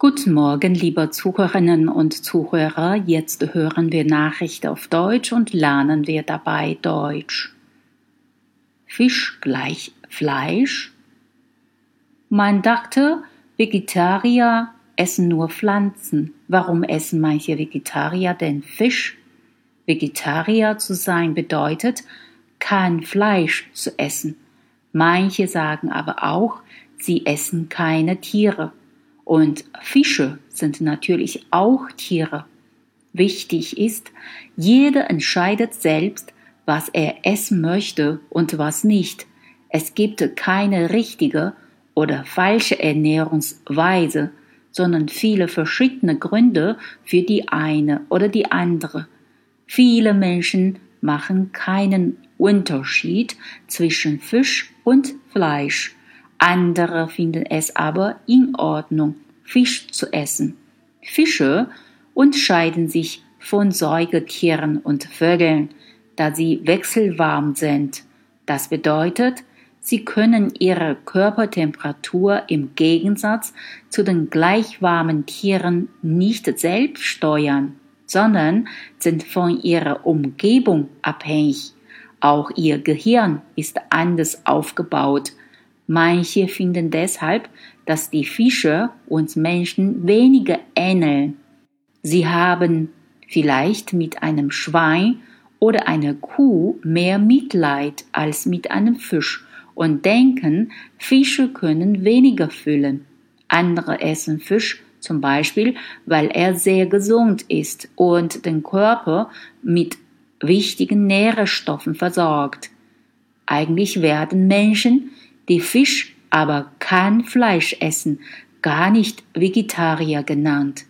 Guten Morgen, liebe Zuhörerinnen und Zuhörer. Jetzt hören wir Nachrichten auf Deutsch und lernen wir dabei Deutsch. Fisch gleich Fleisch? Man dachte, Vegetarier essen nur Pflanzen. Warum essen manche Vegetarier denn Fisch? Vegetarier zu sein bedeutet, kein Fleisch zu essen. Manche sagen aber auch, sie essen keine Tiere. Und Fische sind natürlich auch Tiere. Wichtig ist, jeder entscheidet selbst, was er essen möchte und was nicht. Es gibt keine richtige oder falsche Ernährungsweise, sondern viele verschiedene Gründe für die eine oder die andere. Viele Menschen machen keinen Unterschied zwischen Fisch und Fleisch. Andere finden es aber in Ordnung, Fisch zu essen. Fische unterscheiden sich von Säugetieren und Vögeln, da sie wechselwarm sind. Das bedeutet, sie können ihre Körpertemperatur im Gegensatz zu den gleichwarmen Tieren nicht selbst steuern, sondern sind von ihrer Umgebung abhängig. Auch ihr Gehirn ist anders aufgebaut. Manche finden deshalb, dass die Fische uns Menschen weniger ähneln. Sie haben vielleicht mit einem Schwein oder einer Kuh mehr Mitleid als mit einem Fisch und denken, Fische können weniger füllen. Andere essen Fisch zum Beispiel, weil er sehr gesund ist und den Körper mit wichtigen Nährstoffen versorgt. Eigentlich werden Menschen die Fisch aber kein Fleisch essen, gar nicht Vegetarier genannt.